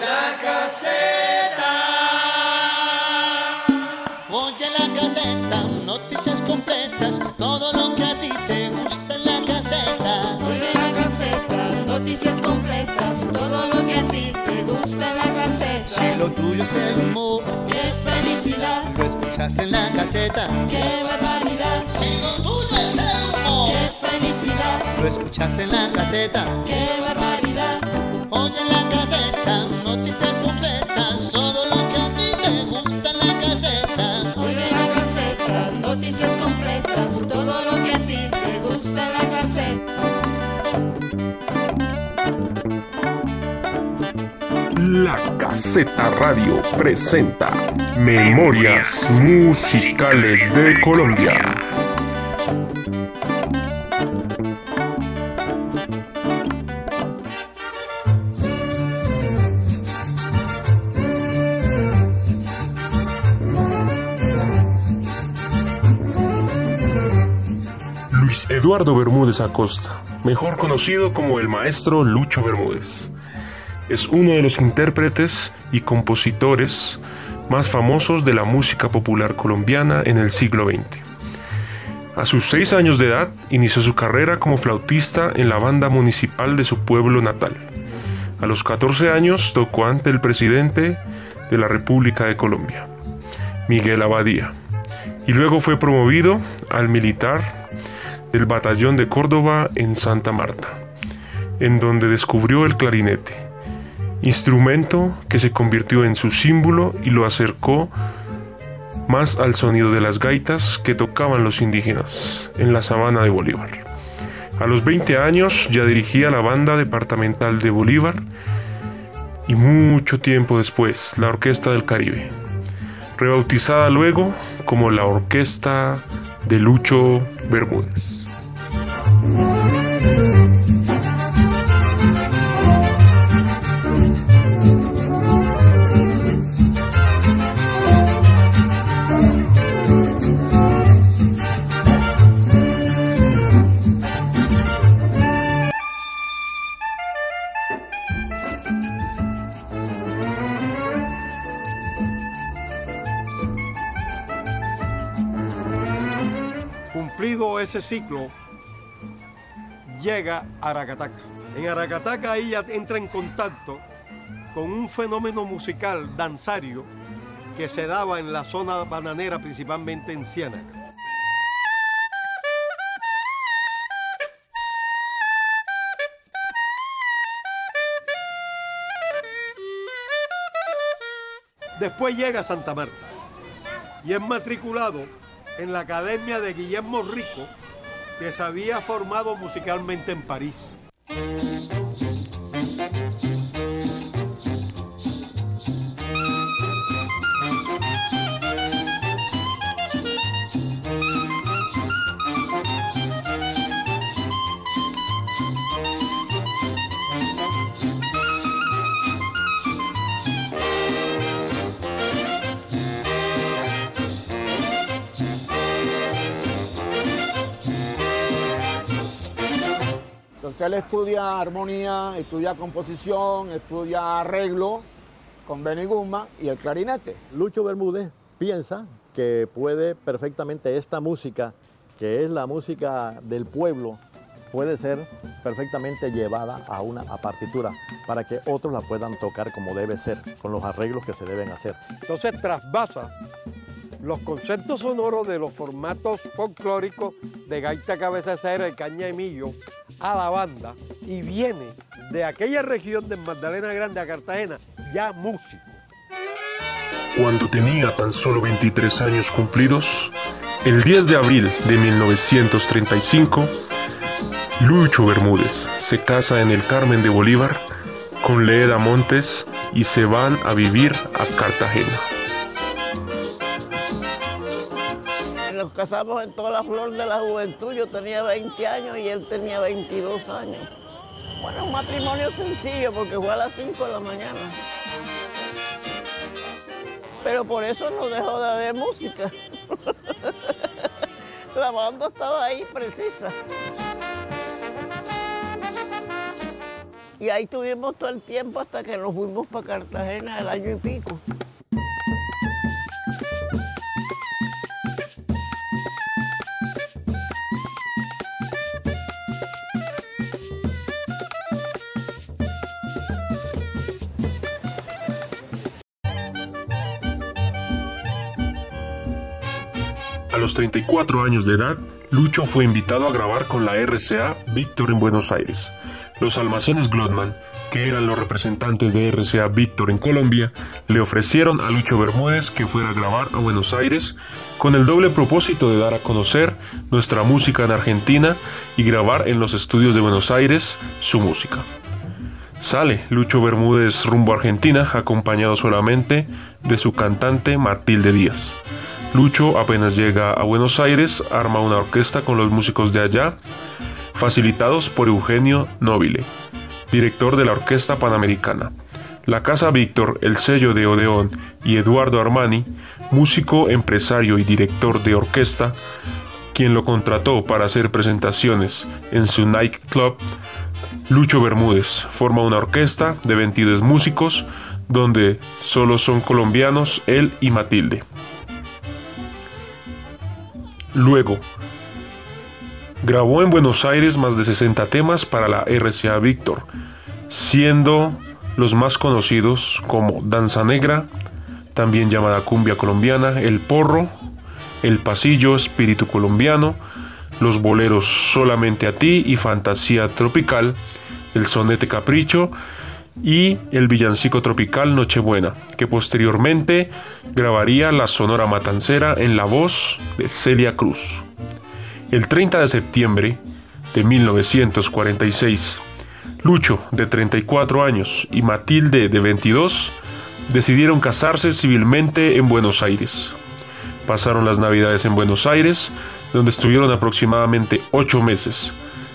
La caseta. Oye la caseta, noticias completas, todo lo que a ti te gusta en la caseta. Oye la caseta, noticias completas, todo lo que a ti te gusta en la caseta. Si lo tuyo es el humor, qué felicidad, lo escuchaste en la caseta. qué barbaridad, Si lo tuyo es el humor, qué felicidad, lo escuchaste en la caseta. qué barbaridad. La Caseta Radio presenta Memorias Musicales de Colombia. Luis Eduardo Bermúdez Acosta, mejor conocido como el maestro Lucho Bermúdez es uno de los intérpretes y compositores más famosos de la música popular colombiana en el siglo XX. A sus seis años de edad inició su carrera como flautista en la banda municipal de su pueblo natal. A los 14 años tocó ante el presidente de la República de Colombia, Miguel Abadía, y luego fue promovido al militar del Batallón de Córdoba en Santa Marta, en donde descubrió el clarinete instrumento que se convirtió en su símbolo y lo acercó más al sonido de las gaitas que tocaban los indígenas en la sabana de Bolívar. A los 20 años ya dirigía la banda departamental de Bolívar y mucho tiempo después la Orquesta del Caribe, rebautizada luego como la Orquesta de Lucho Bermúdez. Ese ciclo, llega a Aracataca. En Aracataca ella entra en contacto con un fenómeno musical danzario que se daba en la zona bananera, principalmente en Ciénaga. Después llega a Santa Marta y es matriculado en la Academia de Guillermo Rico, que se había formado musicalmente en París. Él estudia armonía, estudia composición, estudia arreglo con Benny Guzmán y el clarinete. Lucho Bermúdez piensa que puede perfectamente esta música, que es la música del pueblo, puede ser perfectamente llevada a una a partitura para que otros la puedan tocar como debe ser, con los arreglos que se deben hacer. Entonces trasvasa los conceptos sonoros de los formatos folclóricos de gaita cabecera y caña de millo a la banda y viene de aquella región de Magdalena Grande a Cartagena ya músico. Cuando tenía tan solo 23 años cumplidos, el 10 de abril de 1935, Lucho Bermúdez se casa en el Carmen de Bolívar con Leeda Montes y se van a vivir a Cartagena. Casamos en toda la flor de la juventud. Yo tenía 20 años y él tenía 22 años. Bueno, un matrimonio sencillo porque fue a las 5 de la mañana. Pero por eso no dejó de haber música. la banda estaba ahí precisa. Y ahí tuvimos todo el tiempo hasta que nos fuimos para Cartagena el año y pico. A los 34 años de edad, Lucho fue invitado a grabar con la RCA Víctor en Buenos Aires. Los almacenes Glotman, que eran los representantes de RCA Víctor en Colombia, le ofrecieron a Lucho Bermúdez que fuera a grabar a Buenos Aires con el doble propósito de dar a conocer nuestra música en Argentina y grabar en los estudios de Buenos Aires su música. Sale Lucho Bermúdez rumbo a Argentina acompañado solamente de su cantante Matilde Díaz. Lucho apenas llega a Buenos Aires, arma una orquesta con los músicos de allá, facilitados por Eugenio Nobile, director de la Orquesta Panamericana. La Casa Víctor, el sello de Odeón y Eduardo Armani, músico, empresario y director de orquesta, quien lo contrató para hacer presentaciones en su nightclub, Lucho Bermúdez forma una orquesta de 22 músicos donde solo son colombianos él y Matilde. Luego, grabó en Buenos Aires más de 60 temas para la RCA Víctor, siendo los más conocidos como Danza Negra, también llamada Cumbia Colombiana, El Porro, El Pasillo, Espíritu Colombiano, los boleros Solamente a ti y Fantasía Tropical, el Sonete Capricho y el villancico tropical Nochebuena, que posteriormente grabaría la Sonora Matancera en la voz de Celia Cruz. El 30 de septiembre de 1946, Lucho, de 34 años, y Matilde, de 22, decidieron casarse civilmente en Buenos Aires. Pasaron las navidades en Buenos Aires, donde estuvieron aproximadamente ocho meses.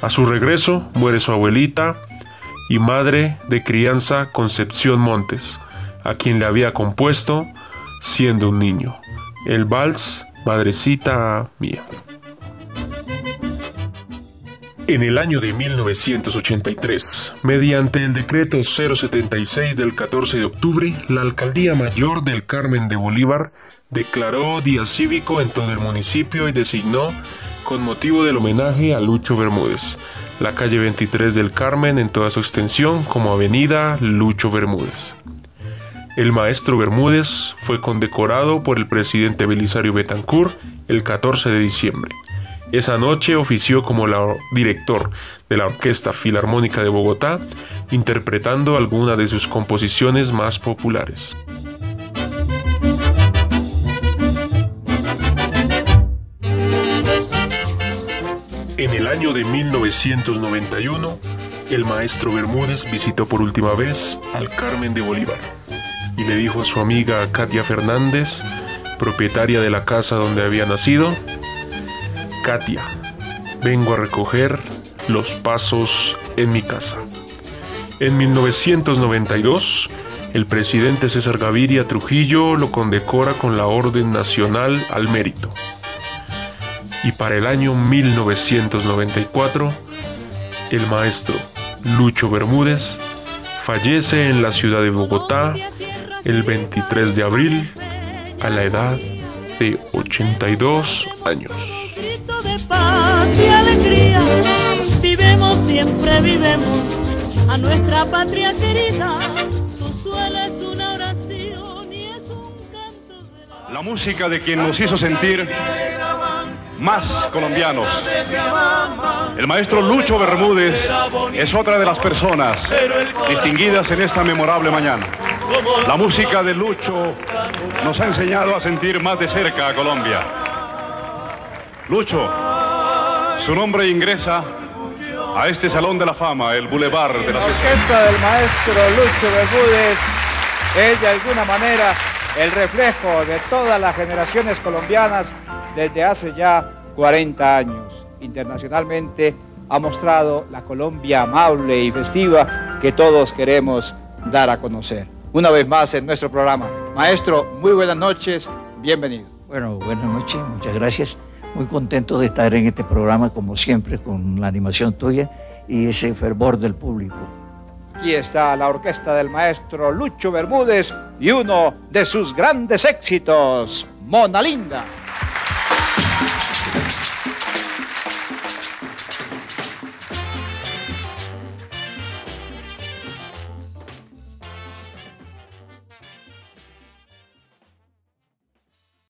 A su regreso muere su abuelita, y madre de crianza Concepción Montes, a quien le había compuesto siendo un niño, el vals Madrecita Mía. En el año de 1983, mediante el decreto 076 del 14 de octubre, la Alcaldía Mayor del Carmen de Bolívar declaró día cívico en todo el municipio y designó, con motivo del homenaje a Lucho Bermúdez, la calle 23 del Carmen en toda su extensión como Avenida Lucho Bermúdez. El maestro Bermúdez fue condecorado por el presidente Belisario Betancourt el 14 de diciembre. Esa noche ofició como director de la Orquesta Filarmónica de Bogotá, interpretando algunas de sus composiciones más populares. En el año de 1991, el maestro Bermúdez visitó por última vez al Carmen de Bolívar y le dijo a su amiga Katia Fernández, propietaria de la casa donde había nacido, Katia, vengo a recoger los pasos en mi casa. En 1992, el presidente César Gaviria Trujillo lo condecora con la Orden Nacional al Mérito y para el año 1994, el maestro Lucho Bermúdez fallece en la ciudad de Bogotá el 23 de abril a la edad de 82 años. Grito de paz y alegría, vivemos siempre, vivemos a nuestra patria querida. Consuela es una oración y es un canto de la... La música de quien nos hizo sentir más colombianos. El maestro Lucho Bermúdez es otra de las personas distinguidas en esta memorable mañana. La música de Lucho nos ha enseñado a sentir más de cerca a Colombia. Lucho, su nombre ingresa a este Salón de la Fama, el Boulevard de la La orquesta del maestro Lucho Bermúdez es de alguna manera el reflejo de todas las generaciones colombianas desde hace ya 40 años. Internacionalmente ha mostrado la Colombia amable y festiva que todos queremos dar a conocer. Una vez más en nuestro programa. Maestro, muy buenas noches, bienvenido. Bueno, buenas noches, muchas gracias. Muy contento de estar en este programa, como siempre, con la animación tuya y ese fervor del público. Aquí está la orquesta del maestro Lucho Bermúdez y uno de sus grandes éxitos, Mona Linda.